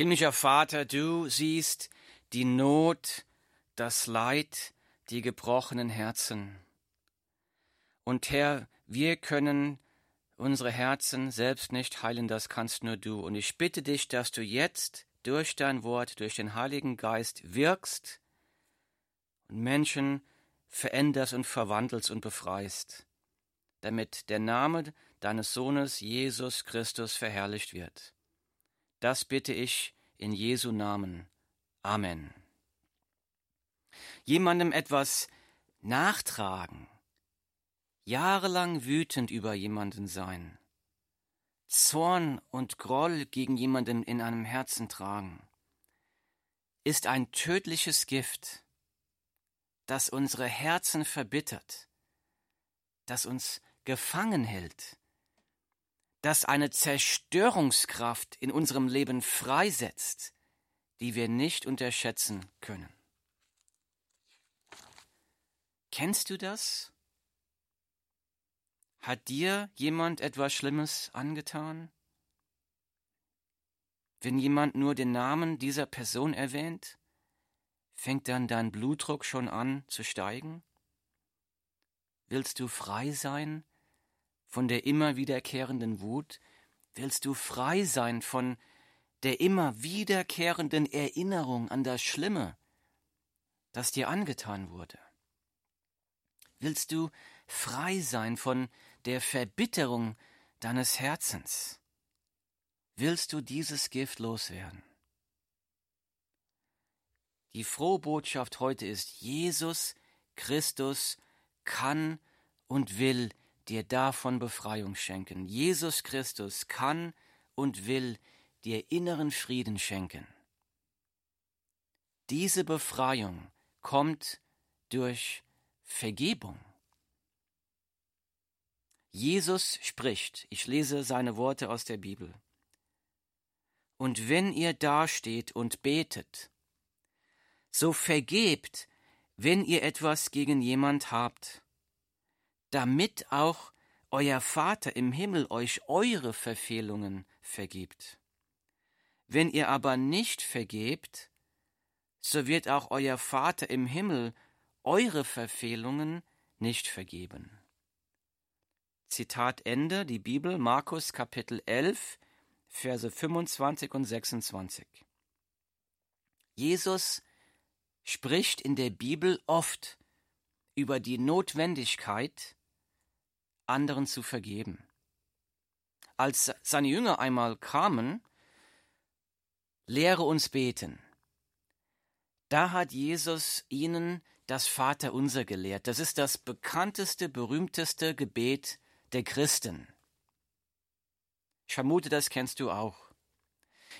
Himmlischer Vater, du siehst die Not, das Leid, die gebrochenen Herzen. Und Herr, wir können unsere Herzen selbst nicht heilen, das kannst nur du. Und ich bitte dich, dass du jetzt durch dein Wort, durch den Heiligen Geist wirkst und Menschen veränderst und verwandelst und befreist, damit der Name deines Sohnes Jesus Christus verherrlicht wird. Das bitte ich in Jesu Namen. Amen. Jemandem etwas nachtragen, jahrelang wütend über jemanden sein, Zorn und Groll gegen jemanden in einem Herzen tragen, ist ein tödliches Gift, das unsere Herzen verbittert, das uns gefangen hält, das eine Zerstörungskraft in unserem Leben freisetzt, die wir nicht unterschätzen können. Kennst du das? Hat dir jemand etwas Schlimmes angetan? Wenn jemand nur den Namen dieser Person erwähnt, fängt dann dein Blutdruck schon an zu steigen? Willst du frei sein von der immer wiederkehrenden Wut? Willst du frei sein von der immer wiederkehrenden Erinnerung an das Schlimme, das dir angetan wurde? Willst du frei sein von der Verbitterung deines Herzens? Willst du dieses Gift loswerden? Die frohe Botschaft heute ist, Jesus Christus kann und will dir davon Befreiung schenken. Jesus Christus kann und will dir inneren Frieden schenken. Diese Befreiung kommt durch Vergebung. Jesus spricht, ich lese seine Worte aus der Bibel. Und wenn ihr dasteht und betet, so vergebt, wenn ihr etwas gegen jemand habt, damit auch euer Vater im Himmel euch eure Verfehlungen vergibt. Wenn ihr aber nicht vergebt, so wird auch euer Vater im Himmel eure Verfehlungen nicht vergeben. Zitat Ende, die Bibel, Markus Kapitel 11, Verse 25 und 26. Jesus spricht in der Bibel oft über die Notwendigkeit, anderen zu vergeben. Als seine Jünger einmal kamen, lehre uns beten. Da hat Jesus ihnen das Vaterunser gelehrt. Das ist das bekannteste, berühmteste Gebet der Christen. Ich vermute, das kennst du auch.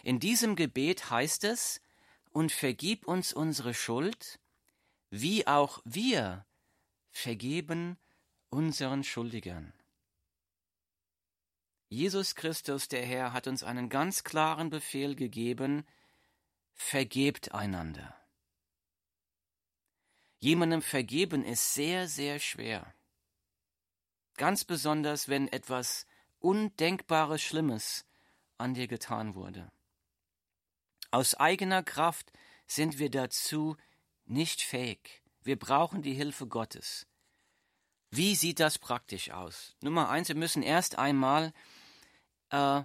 In diesem Gebet heißt es, und vergib uns unsere Schuld, wie auch wir vergeben unseren Schuldigern. Jesus Christus, der Herr, hat uns einen ganz klaren Befehl gegeben, vergebt einander. Jemandem vergeben ist sehr, sehr schwer. Ganz besonders, wenn etwas Undenkbares Schlimmes an dir getan wurde. Aus eigener Kraft sind wir dazu nicht fähig. Wir brauchen die Hilfe Gottes. Wie sieht das praktisch aus? Nummer eins, wir müssen erst einmal äh,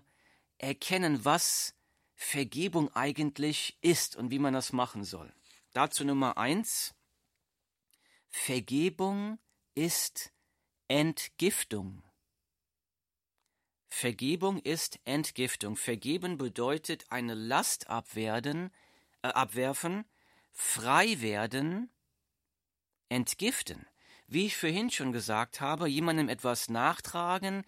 erkennen, was Vergebung eigentlich ist und wie man das machen soll. Dazu Nummer eins, Vergebung ist Entgiftung. Vergebung ist Entgiftung. Vergeben bedeutet eine Last abwerden, äh, abwerfen, frei werden, entgiften. Wie ich vorhin schon gesagt habe, jemandem etwas nachtragen,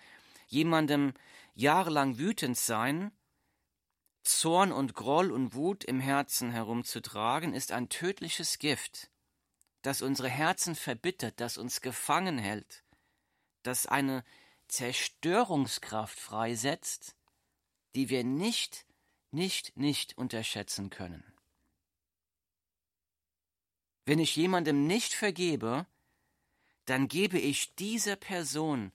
jemandem jahrelang wütend sein, Zorn und Groll und Wut im Herzen herumzutragen, ist ein tödliches Gift, das unsere Herzen verbittert, das uns gefangen hält das eine Zerstörungskraft freisetzt, die wir nicht, nicht, nicht unterschätzen können. Wenn ich jemandem nicht vergebe, dann gebe ich dieser Person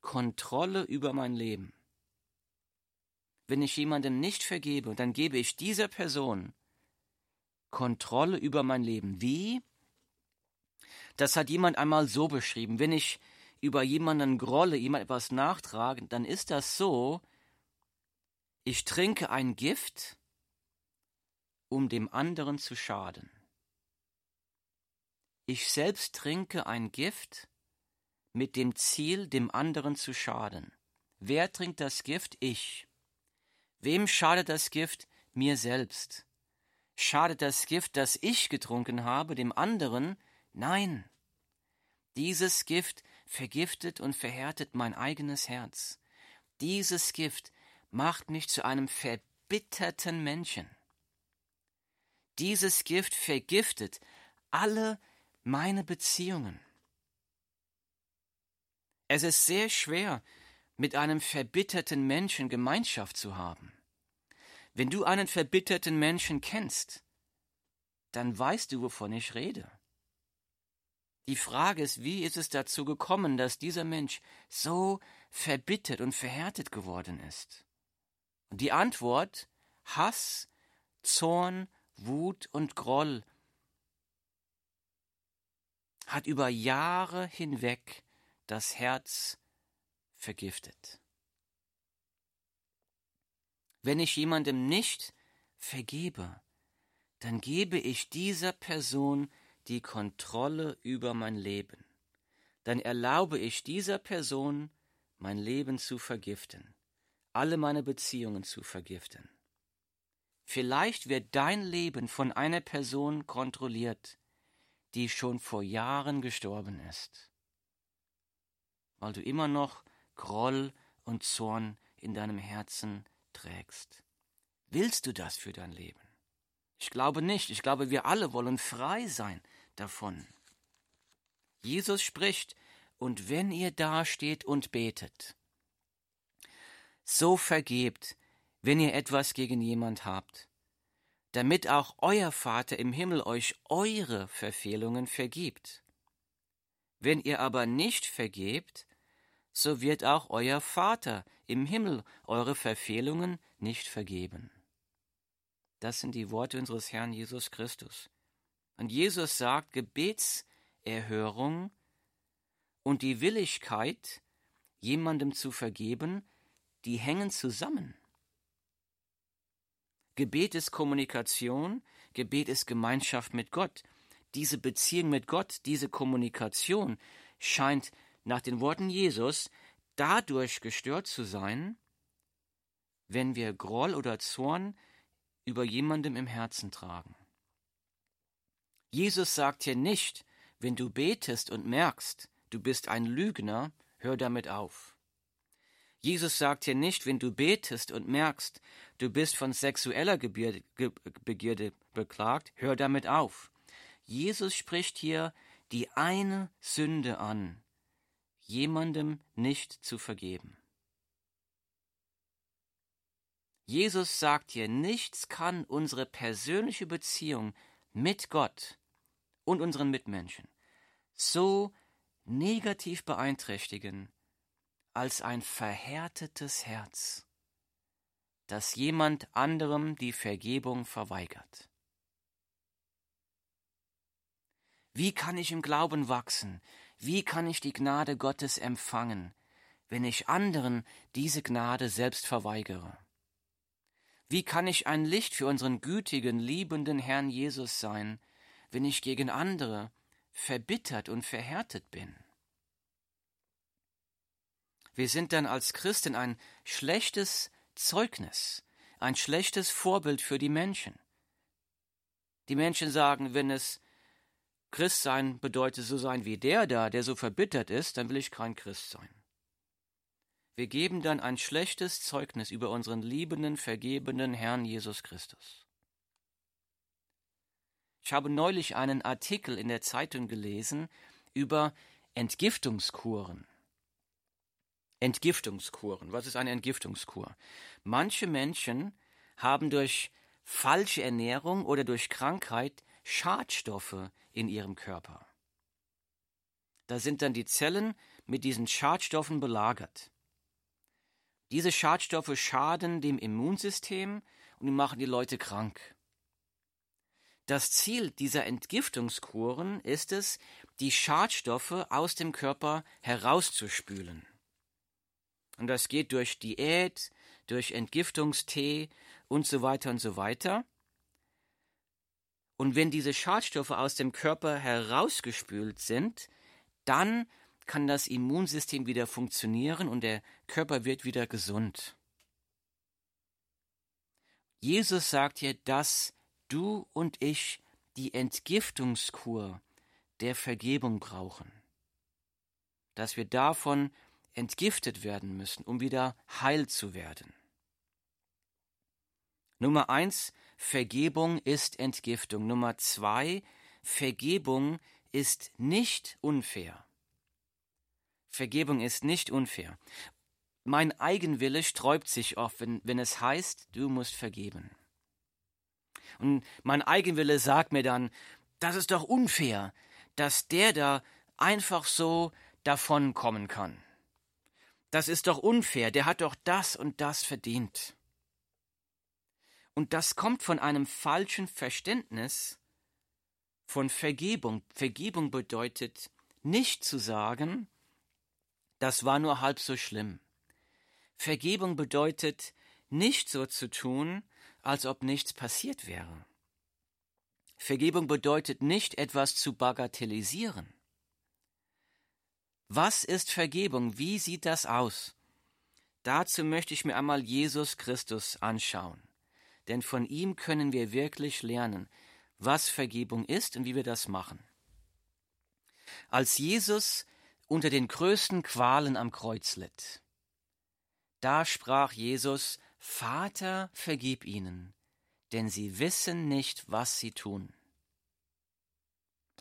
Kontrolle über mein Leben. wenn ich jemandem nicht vergebe, dann gebe ich dieser Person Kontrolle über mein Leben. Wie? Das hat jemand einmal so beschrieben. Wenn ich über jemanden grolle, jemand etwas nachtrage, dann ist das so, ich trinke ein Gift, um dem anderen zu schaden. Ich selbst trinke ein Gift mit dem Ziel, dem anderen zu schaden. Wer trinkt das Gift? Ich. Wem schadet das Gift? Mir selbst. Schadet das Gift, das ich getrunken habe, dem anderen? Nein. Dieses Gift vergiftet und verhärtet mein eigenes Herz. Dieses Gift macht mich zu einem verbitterten Menschen. Dieses Gift vergiftet alle meine Beziehungen. Es ist sehr schwer, mit einem verbitterten Menschen Gemeinschaft zu haben. Wenn du einen verbitterten Menschen kennst, dann weißt du, wovon ich rede. Die Frage ist, wie ist es dazu gekommen, dass dieser Mensch so verbittert und verhärtet geworden ist? Und die Antwort Hass, Zorn, Wut und Groll hat über Jahre hinweg das Herz vergiftet. Wenn ich jemandem nicht vergebe, dann gebe ich dieser Person die Kontrolle über mein Leben. Dann erlaube ich dieser Person, mein Leben zu vergiften, alle meine Beziehungen zu vergiften. Vielleicht wird dein Leben von einer Person kontrolliert, die schon vor Jahren gestorben ist, weil du immer noch Groll und Zorn in deinem Herzen trägst. Willst du das für dein Leben? Ich glaube nicht. Ich glaube, wir alle wollen frei sein davon. Jesus spricht, und wenn ihr dasteht und betet, so vergebt, wenn ihr etwas gegen jemand habt, damit auch euer Vater im Himmel euch eure Verfehlungen vergibt. Wenn ihr aber nicht vergebt, so wird auch euer Vater im Himmel eure Verfehlungen nicht vergeben. Das sind die Worte unseres Herrn Jesus Christus. Und Jesus sagt, Gebetserhörung und die Willigkeit, jemandem zu vergeben, die hängen zusammen. Gebet ist Kommunikation, Gebet ist Gemeinschaft mit Gott. Diese Beziehung mit Gott, diese Kommunikation scheint nach den Worten Jesus dadurch gestört zu sein, wenn wir Groll oder Zorn über jemandem im Herzen tragen. Jesus sagt hier nicht, wenn du betest und merkst, du bist ein Lügner, hör damit auf. Jesus sagt hier nicht, wenn du betest und merkst, du bist von sexueller Begierde, Begierde beklagt, hör damit auf. Jesus spricht hier die eine Sünde an, jemandem nicht zu vergeben. Jesus sagt hier, nichts kann unsere persönliche Beziehung mit Gott und unseren Mitmenschen so negativ beeinträchtigen, als ein verhärtetes Herz, das jemand anderem die Vergebung verweigert. Wie kann ich im Glauben wachsen? Wie kann ich die Gnade Gottes empfangen, wenn ich anderen diese Gnade selbst verweigere? Wie kann ich ein Licht für unseren gütigen, liebenden Herrn Jesus sein, wenn ich gegen andere verbittert und verhärtet bin? Wir sind dann als Christen ein schlechtes Zeugnis, ein schlechtes Vorbild für die Menschen. Die Menschen sagen, wenn es Christ sein bedeutet, so sein wie der da, der so verbittert ist, dann will ich kein Christ sein. Wir geben dann ein schlechtes Zeugnis über unseren liebenden, vergebenen Herrn Jesus Christus. Ich habe neulich einen Artikel in der Zeitung gelesen über Entgiftungskuren. Entgiftungskuren. Was ist eine Entgiftungskur? Manche Menschen haben durch falsche Ernährung oder durch Krankheit Schadstoffe in ihrem Körper. Da sind dann die Zellen mit diesen Schadstoffen belagert. Diese Schadstoffe schaden dem Immunsystem und machen die Leute krank. Das Ziel dieser Entgiftungskuren ist es, die Schadstoffe aus dem Körper herauszuspülen. Und das geht durch Diät, durch Entgiftungstee und so weiter und so weiter. Und wenn diese Schadstoffe aus dem Körper herausgespült sind, dann kann das Immunsystem wieder funktionieren und der Körper wird wieder gesund. Jesus sagt hier, dass du und ich die Entgiftungskur der Vergebung brauchen, dass wir davon entgiftet werden müssen, um wieder heil zu werden. Nummer eins, Vergebung ist Entgiftung. Nummer zwei, Vergebung ist nicht unfair. Vergebung ist nicht unfair. Mein Eigenwille sträubt sich oft, wenn, wenn es heißt, du musst vergeben. Und mein Eigenwille sagt mir dann, das ist doch unfair, dass der da einfach so davonkommen kann. Das ist doch unfair, der hat doch das und das verdient. Und das kommt von einem falschen Verständnis von Vergebung. Vergebung bedeutet nicht zu sagen, das war nur halb so schlimm. Vergebung bedeutet nicht so zu tun, als ob nichts passiert wäre. Vergebung bedeutet nicht etwas zu bagatellisieren. Was ist Vergebung? Wie sieht das aus? Dazu möchte ich mir einmal Jesus Christus anschauen. Denn von ihm können wir wirklich lernen, was Vergebung ist und wie wir das machen. Als Jesus unter den größten Qualen am Kreuz litt, da sprach Jesus, Vater, vergib ihnen, denn sie wissen nicht, was sie tun.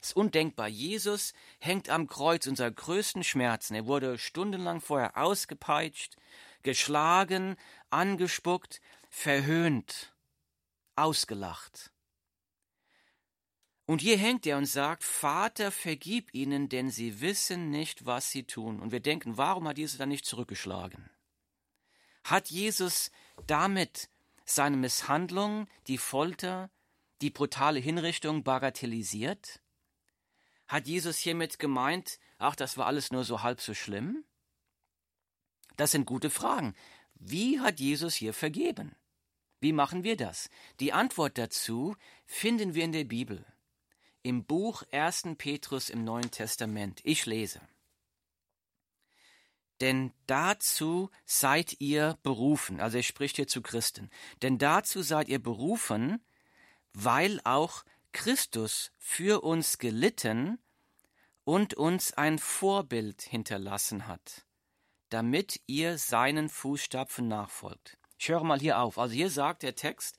Das ist undenkbar. Jesus hängt am Kreuz unserer größten Schmerzen. Er wurde stundenlang vorher ausgepeitscht, geschlagen, angespuckt, verhöhnt, ausgelacht. Und hier hängt er und sagt, Vater, vergib ihnen, denn sie wissen nicht, was sie tun. Und wir denken, warum hat Jesus dann nicht zurückgeschlagen? Hat Jesus damit seine Misshandlung, die Folter, die brutale Hinrichtung bagatellisiert? Hat Jesus hiermit gemeint, ach, das war alles nur so halb so schlimm? Das sind gute Fragen. Wie hat Jesus hier vergeben? Wie machen wir das? Die Antwort dazu finden wir in der Bibel, im Buch 1. Petrus im Neuen Testament. Ich lese. Denn dazu seid ihr berufen, also er spricht hier zu Christen, denn dazu seid ihr berufen, weil auch Christus für uns gelitten und uns ein Vorbild hinterlassen hat, damit ihr seinen Fußstapfen nachfolgt. Ich höre mal hier auf. Also hier sagt der Text,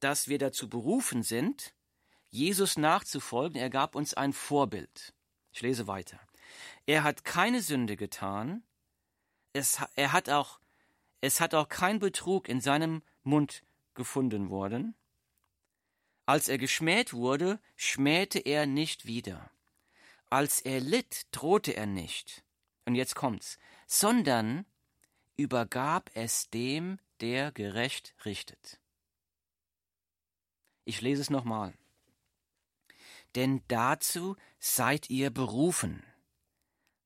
dass wir dazu berufen sind, Jesus nachzufolgen. Er gab uns ein Vorbild. Ich lese weiter. Er hat keine Sünde getan. Es, er hat auch, es hat auch kein Betrug in seinem Mund gefunden worden. Als er geschmäht wurde, schmähte er nicht wieder. Als er litt, drohte er nicht. Und jetzt kommt's, sondern übergab es dem, der gerecht richtet. Ich lese es nochmal. Denn dazu seid ihr berufen,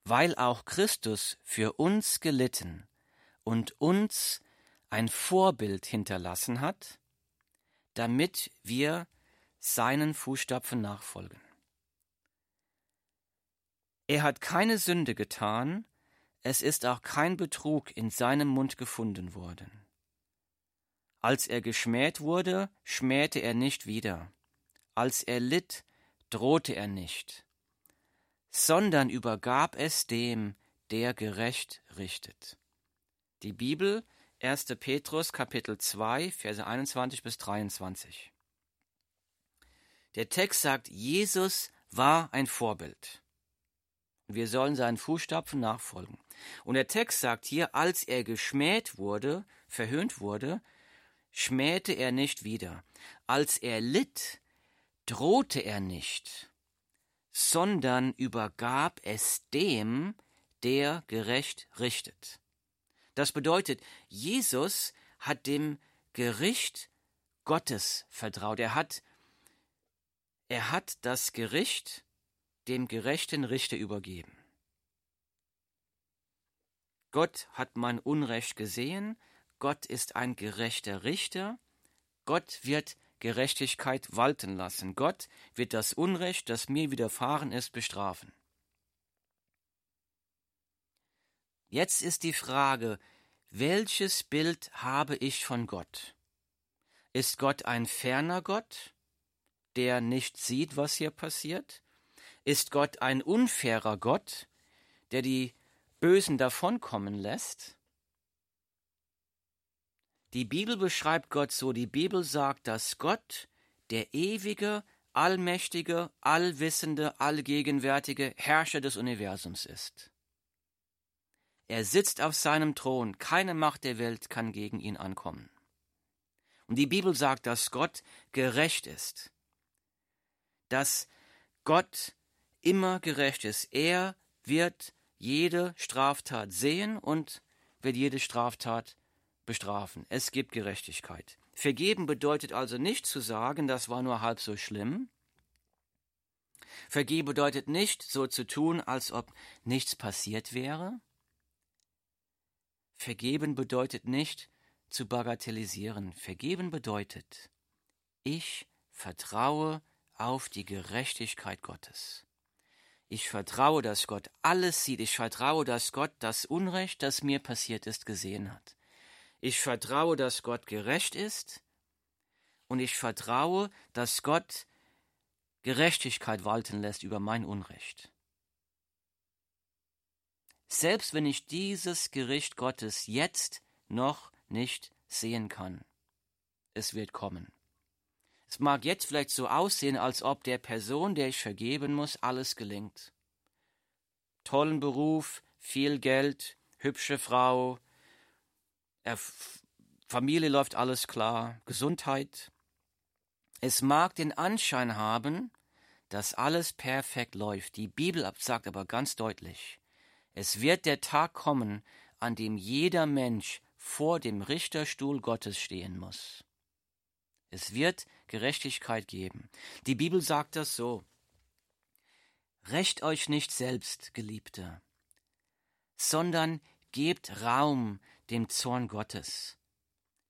weil auch Christus für uns gelitten und uns ein Vorbild hinterlassen hat, damit wir seinen Fußstapfen nachfolgen. Er hat keine Sünde getan, es ist auch kein Betrug in seinem Mund gefunden worden. Als er geschmäht wurde, schmähte er nicht wieder. Als er litt, drohte er nicht, sondern übergab es dem, der gerecht richtet. Die Bibel 1. Petrus Kapitel 2 Verse 21 bis 23. Der Text sagt, Jesus war ein Vorbild. Wir sollen seinen Fußstapfen nachfolgen. Und der Text sagt hier, als er geschmäht wurde, verhöhnt wurde, schmähte er nicht wieder. Als er litt, drohte er nicht, sondern übergab es dem, der gerecht richtet. Das bedeutet, Jesus hat dem Gericht Gottes vertraut. Er hat, er hat das Gericht dem gerechten Richter übergeben. Gott hat mein Unrecht gesehen, Gott ist ein gerechter Richter, Gott wird Gerechtigkeit walten lassen, Gott wird das Unrecht, das mir widerfahren ist, bestrafen. Jetzt ist die Frage, welches Bild habe ich von Gott? Ist Gott ein ferner Gott, der nicht sieht, was hier passiert? Ist Gott ein unfairer Gott, der die Bösen davonkommen lässt? Die Bibel beschreibt Gott so, die Bibel sagt, dass Gott der ewige, allmächtige, allwissende, allgegenwärtige Herrscher des Universums ist. Er sitzt auf seinem Thron, keine Macht der Welt kann gegen ihn ankommen. Und die Bibel sagt, dass Gott gerecht ist, dass Gott immer gerecht ist. Er wird jede Straftat sehen und wird jede Straftat bestrafen. Es gibt Gerechtigkeit. Vergeben bedeutet also nicht zu sagen, das war nur halb so schlimm. Vergeben bedeutet nicht so zu tun, als ob nichts passiert wäre. Vergeben bedeutet nicht zu bagatellisieren. Vergeben bedeutet, ich vertraue auf die Gerechtigkeit Gottes. Ich vertraue, dass Gott alles sieht. Ich vertraue, dass Gott das Unrecht, das mir passiert ist, gesehen hat. Ich vertraue, dass Gott gerecht ist. Und ich vertraue, dass Gott Gerechtigkeit walten lässt über mein Unrecht. Selbst wenn ich dieses Gericht Gottes jetzt noch nicht sehen kann, es wird kommen. Es mag jetzt vielleicht so aussehen, als ob der Person, der ich vergeben muss, alles gelingt. Tollen Beruf, viel Geld, hübsche Frau, Familie läuft alles klar, Gesundheit. Es mag den Anschein haben, dass alles perfekt läuft. Die Bibel sagt aber ganz deutlich, es wird der Tag kommen, an dem jeder Mensch vor dem Richterstuhl Gottes stehen muss. Es wird Gerechtigkeit geben. Die Bibel sagt das so. Recht euch nicht selbst, Geliebte, sondern gebt Raum dem Zorn Gottes.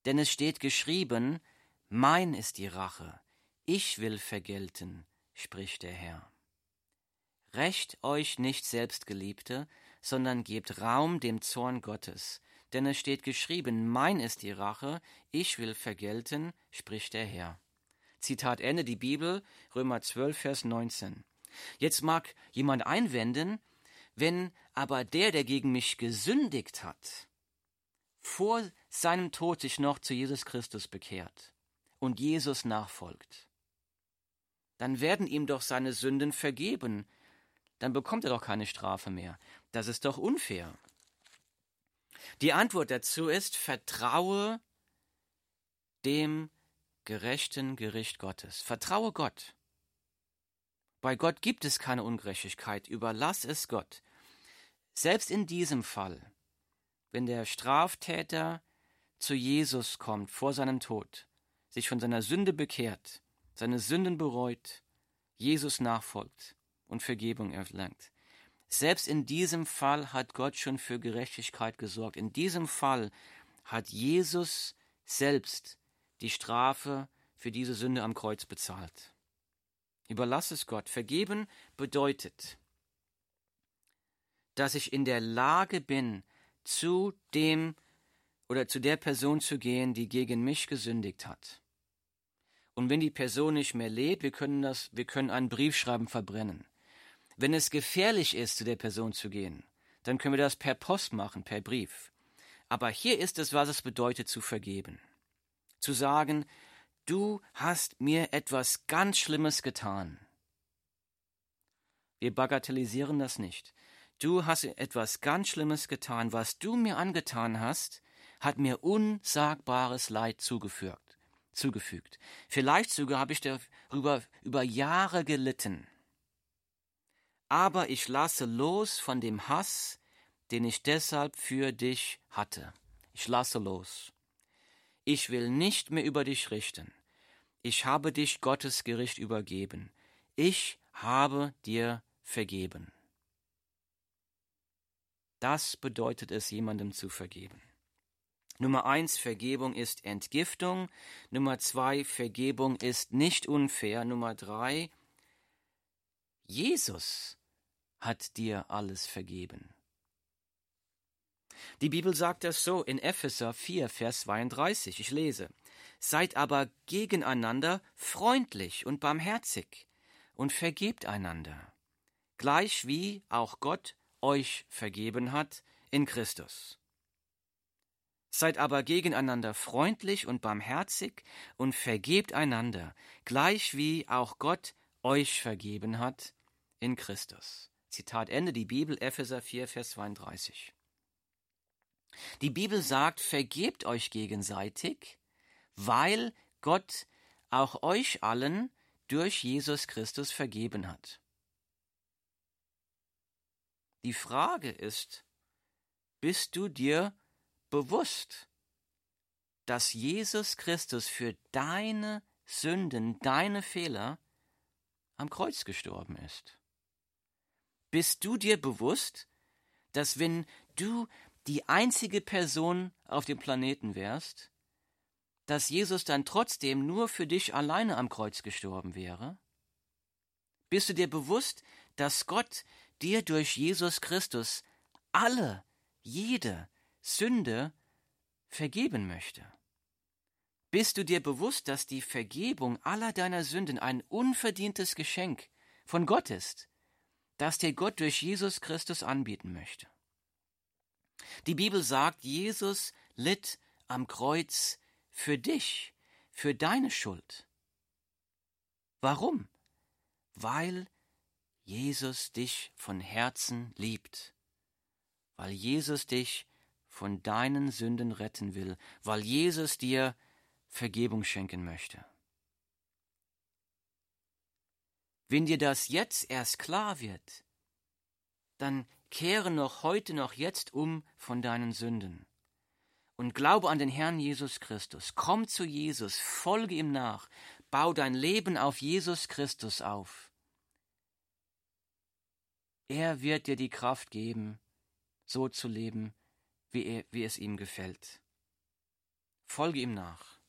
Denn es steht geschrieben, Mein ist die Rache, ich will vergelten, spricht der Herr. Recht euch nicht selbst, Geliebte, sondern gebt Raum dem Zorn Gottes, denn es steht geschrieben, mein ist die Rache, ich will vergelten, spricht der Herr. Zitat Ende, die Bibel, Römer 12, Vers 19. Jetzt mag jemand einwenden, wenn aber der, der gegen mich gesündigt hat, vor seinem Tod sich noch zu Jesus Christus bekehrt und Jesus nachfolgt, dann werden ihm doch seine Sünden vergeben, dann bekommt er doch keine Strafe mehr. Das ist doch unfair. Die Antwort dazu ist, vertraue dem gerechten Gericht Gottes. Vertraue Gott. Bei Gott gibt es keine Ungerechtigkeit, überlass es Gott. Selbst in diesem Fall, wenn der Straftäter zu Jesus kommt vor seinem Tod, sich von seiner Sünde bekehrt, seine Sünden bereut, Jesus nachfolgt und Vergebung erlangt, selbst in diesem Fall hat Gott schon für Gerechtigkeit gesorgt. In diesem Fall hat Jesus selbst die Strafe für diese Sünde am Kreuz bezahlt. Überlass es Gott. Vergeben bedeutet, dass ich in der Lage bin, zu dem oder zu der Person zu gehen, die gegen mich gesündigt hat. Und wenn die Person nicht mehr lebt, wir können das, wir können einen Brief schreiben, verbrennen. Wenn es gefährlich ist, zu der Person zu gehen, dann können wir das per Post machen, per Brief. Aber hier ist es, was es bedeutet zu vergeben. Zu sagen, du hast mir etwas ganz Schlimmes getan. Wir bagatellisieren das nicht. Du hast etwas ganz Schlimmes getan. Was du mir angetan hast, hat mir unsagbares Leid zugefügt. zugefügt. Vielleicht sogar habe ich darüber über Jahre gelitten aber ich lasse los von dem Hass, den ich deshalb für dich hatte. Ich lasse los. Ich will nicht mehr über dich richten. Ich habe dich Gottes Gericht übergeben. Ich habe dir vergeben. Das bedeutet es, jemandem zu vergeben. Nummer eins, Vergebung ist Entgiftung. Nummer zwei, Vergebung ist nicht unfair. Nummer drei, Jesus hat dir alles vergeben. Die Bibel sagt das so in Epheser 4, Vers 32. Ich lese: Seid aber gegeneinander freundlich und barmherzig und vergebt einander, gleich wie auch Gott euch vergeben hat in Christus. Seid aber gegeneinander freundlich und barmherzig und vergebt einander, gleich wie auch Gott euch vergeben hat in Christus. Zitat Ende, die Bibel, Epheser 4, Vers 32. Die Bibel sagt, vergebt euch gegenseitig, weil Gott auch euch allen durch Jesus Christus vergeben hat. Die Frage ist, bist du dir bewusst, dass Jesus Christus für deine Sünden, deine Fehler am Kreuz gestorben ist? Bist du dir bewusst, dass wenn du die einzige Person auf dem Planeten wärst, dass Jesus dann trotzdem nur für dich alleine am Kreuz gestorben wäre? Bist du dir bewusst, dass Gott dir durch Jesus Christus alle, jede Sünde vergeben möchte? Bist du dir bewusst, dass die Vergebung aller deiner Sünden ein unverdientes Geschenk von Gott ist, das dir Gott durch Jesus Christus anbieten möchte? Die Bibel sagt, Jesus litt am Kreuz für dich, für deine Schuld. Warum? Weil Jesus dich von Herzen liebt, weil Jesus dich von deinen Sünden retten will, weil Jesus dir Vergebung schenken möchte. Wenn dir das jetzt erst klar wird, dann kehre noch heute noch jetzt um von deinen Sünden und glaube an den Herrn Jesus Christus. Komm zu Jesus, folge ihm nach, bau dein Leben auf Jesus Christus auf. Er wird dir die Kraft geben, so zu leben, wie, er, wie es ihm gefällt. Folge ihm nach.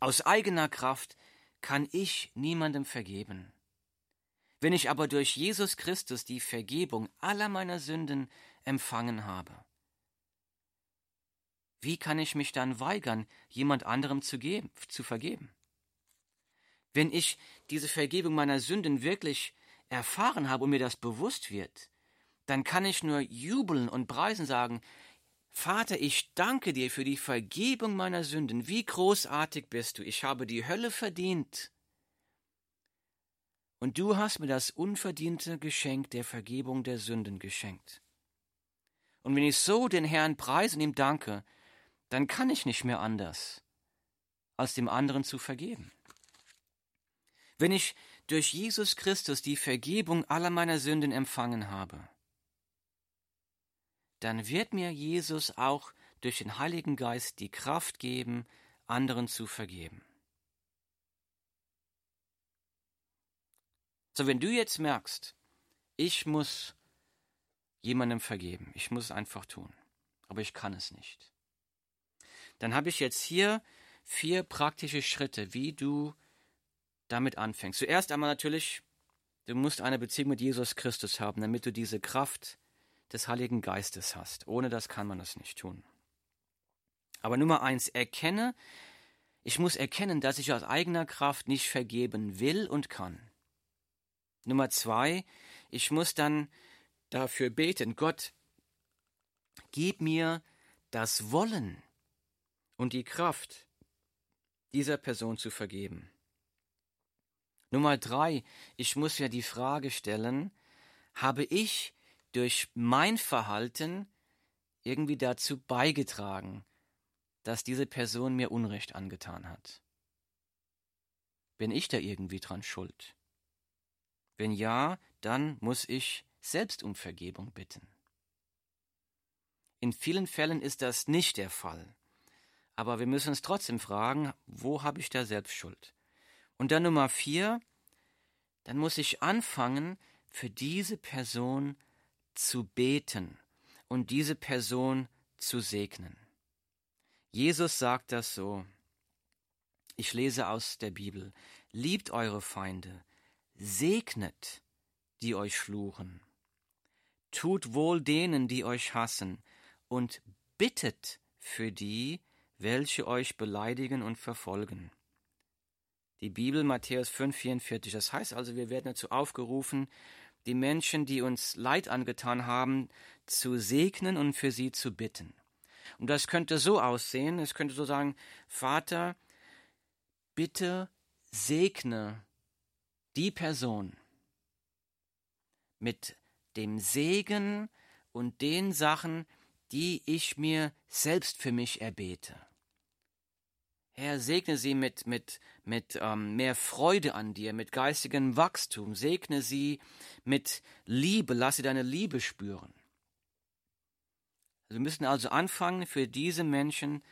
Aus eigener Kraft kann ich niemandem vergeben. Wenn ich aber durch Jesus Christus die Vergebung aller meiner Sünden empfangen habe, wie kann ich mich dann weigern, jemand anderem zu, geben, zu vergeben? Wenn ich diese Vergebung meiner Sünden wirklich erfahren habe und mir das bewusst wird, dann kann ich nur jubeln und preisen sagen, Vater, ich danke dir für die Vergebung meiner Sünden. Wie großartig bist du. Ich habe die Hölle verdient. Und du hast mir das unverdiente Geschenk der Vergebung der Sünden geschenkt. Und wenn ich so den Herrn preise und ihm danke, dann kann ich nicht mehr anders, als dem anderen zu vergeben. Wenn ich durch Jesus Christus die Vergebung aller meiner Sünden empfangen habe, dann wird mir Jesus auch durch den Heiligen Geist die Kraft geben, anderen zu vergeben. So, wenn du jetzt merkst, ich muss jemandem vergeben, ich muss es einfach tun, aber ich kann es nicht, dann habe ich jetzt hier vier praktische Schritte, wie du damit anfängst. Zuerst einmal natürlich, du musst eine Beziehung mit Jesus Christus haben, damit du diese Kraft des Heiligen Geistes hast. Ohne das kann man das nicht tun. Aber Nummer eins, erkenne, ich muss erkennen, dass ich aus eigener Kraft nicht vergeben will und kann. Nummer zwei, ich muss dann dafür beten, Gott, gib mir das Wollen und die Kraft, dieser Person zu vergeben. Nummer drei, ich muss ja die Frage stellen, habe ich durch mein Verhalten irgendwie dazu beigetragen, dass diese Person mir Unrecht angetan hat? Bin ich da irgendwie dran schuld? Wenn ja, dann muss ich selbst um Vergebung bitten. In vielen Fällen ist das nicht der Fall. Aber wir müssen uns trotzdem fragen, wo habe ich da selbst Schuld? Und dann Nummer vier, dann muss ich anfangen, für diese Person zu beten und diese Person zu segnen. Jesus sagt das so. Ich lese aus der Bibel. Liebt eure Feinde, segnet, die euch fluchen. Tut wohl denen, die euch hassen, und bittet für die, welche euch beleidigen und verfolgen. Die Bibel Matthäus 5,44. Das heißt also, wir werden dazu aufgerufen, die Menschen, die uns Leid angetan haben, zu segnen und für sie zu bitten. Und das könnte so aussehen, es könnte so sagen, Vater, bitte segne die Person mit dem Segen und den Sachen, die ich mir selbst für mich erbete. Herr, segne sie mit, mit, mit ähm, mehr Freude an dir, mit geistigem Wachstum. Segne sie mit Liebe, lass sie deine Liebe spüren. Wir müssen also anfangen, für diese Menschen,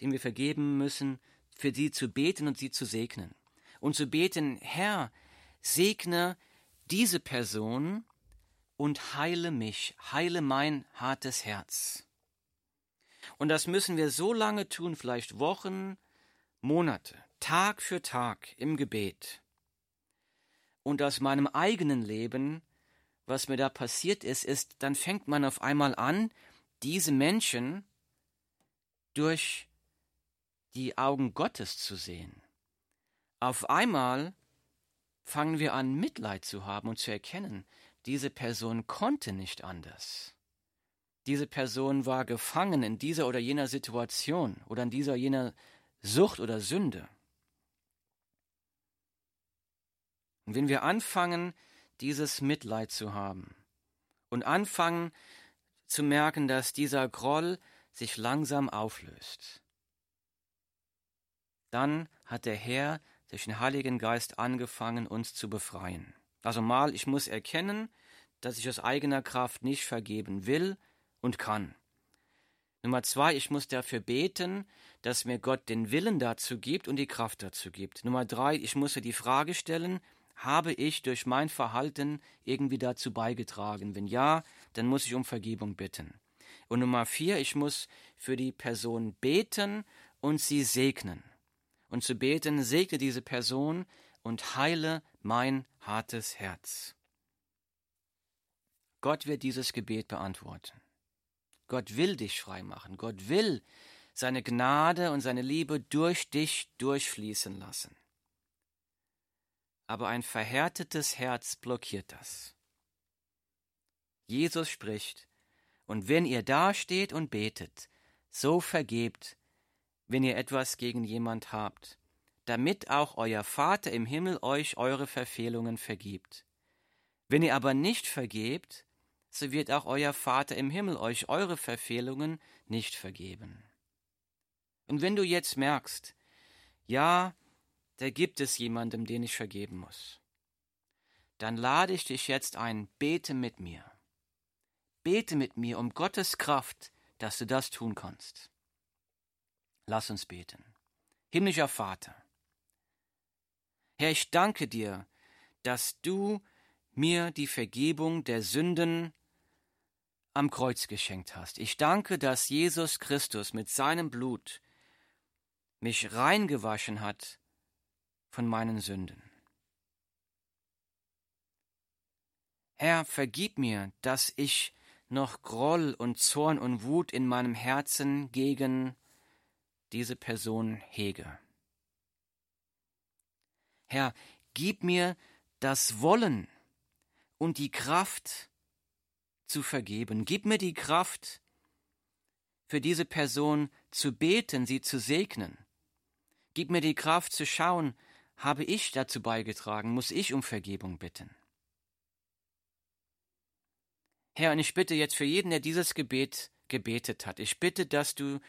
denen wir vergeben müssen, für sie zu beten und sie zu segnen. Und zu beten, Herr, segne diese Person und heile mich, heile mein hartes Herz. Und das müssen wir so lange tun, vielleicht Wochen, Monate, Tag für Tag im Gebet. Und aus meinem eigenen Leben, was mir da passiert ist, ist, dann fängt man auf einmal an, diese Menschen durch die Augen Gottes zu sehen. Auf einmal fangen wir an, Mitleid zu haben und zu erkennen, diese Person konnte nicht anders. Diese Person war gefangen in dieser oder jener Situation oder in dieser oder jener Sucht oder Sünde. Und wenn wir anfangen, dieses Mitleid zu haben und anfangen zu merken, dass dieser Groll sich langsam auflöst, dann hat der Herr durch den Heiligen Geist angefangen, uns zu befreien. Also mal, ich muss erkennen, dass ich aus eigener Kraft nicht vergeben will und kann. Nummer zwei, ich muss dafür beten, dass mir Gott den Willen dazu gibt und die Kraft dazu gibt. Nummer drei, ich muss mir die Frage stellen, habe ich durch mein Verhalten irgendwie dazu beigetragen? Wenn ja, dann muss ich um Vergebung bitten. Und Nummer vier, ich muss für die Person beten und sie segnen. Und zu beten, segne diese Person und heile mein hartes Herz. Gott wird dieses Gebet beantworten. Gott will dich frei machen. Gott will seine Gnade und seine Liebe durch dich durchfließen lassen. Aber ein verhärtetes Herz blockiert das. Jesus spricht, und wenn ihr dasteht und betet, so vergebt, wenn ihr etwas gegen jemand habt, damit auch euer Vater im Himmel euch eure Verfehlungen vergibt. Wenn ihr aber nicht vergebt, so wird auch euer Vater im Himmel euch eure Verfehlungen nicht vergeben. Und wenn du jetzt merkst, ja, da gibt es jemandem, den ich vergeben muss, dann lade ich dich jetzt ein, bete mit mir. Bete mit mir um Gottes Kraft, dass du das tun kannst. Lass uns beten. Himmlischer Vater, Herr, ich danke dir, dass du mir die Vergebung der Sünden am Kreuz geschenkt hast. Ich danke, dass Jesus Christus mit seinem Blut mich reingewaschen hat von meinen Sünden. Herr, vergib mir, dass ich noch Groll und Zorn und Wut in meinem Herzen gegen diese Person hege. Herr, gib mir das Wollen und die Kraft, zu vergeben. Gib mir die Kraft, für diese Person zu beten, sie zu segnen. Gib mir die Kraft zu schauen, habe ich dazu beigetragen, muss ich um Vergebung bitten. Herr, und ich bitte jetzt für jeden, der dieses Gebet gebetet hat, ich bitte, dass du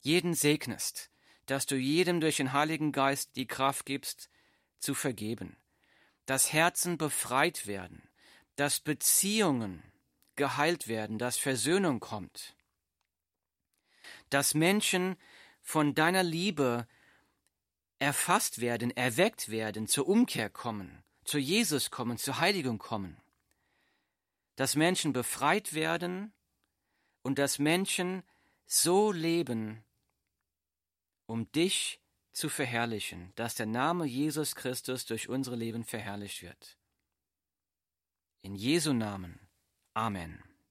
jeden segnest, dass du jedem durch den Heiligen Geist die Kraft gibst, zu vergeben, dass Herzen befreit werden, dass Beziehungen geheilt werden, dass Versöhnung kommt, dass Menschen von deiner Liebe erfasst werden, erweckt werden, zur Umkehr kommen, zu Jesus kommen, zur Heiligung kommen, dass Menschen befreit werden und dass Menschen so leben, um dich zu verherrlichen, dass der Name Jesus Christus durch unsere Leben verherrlicht wird. In Jesu Namen. Amen.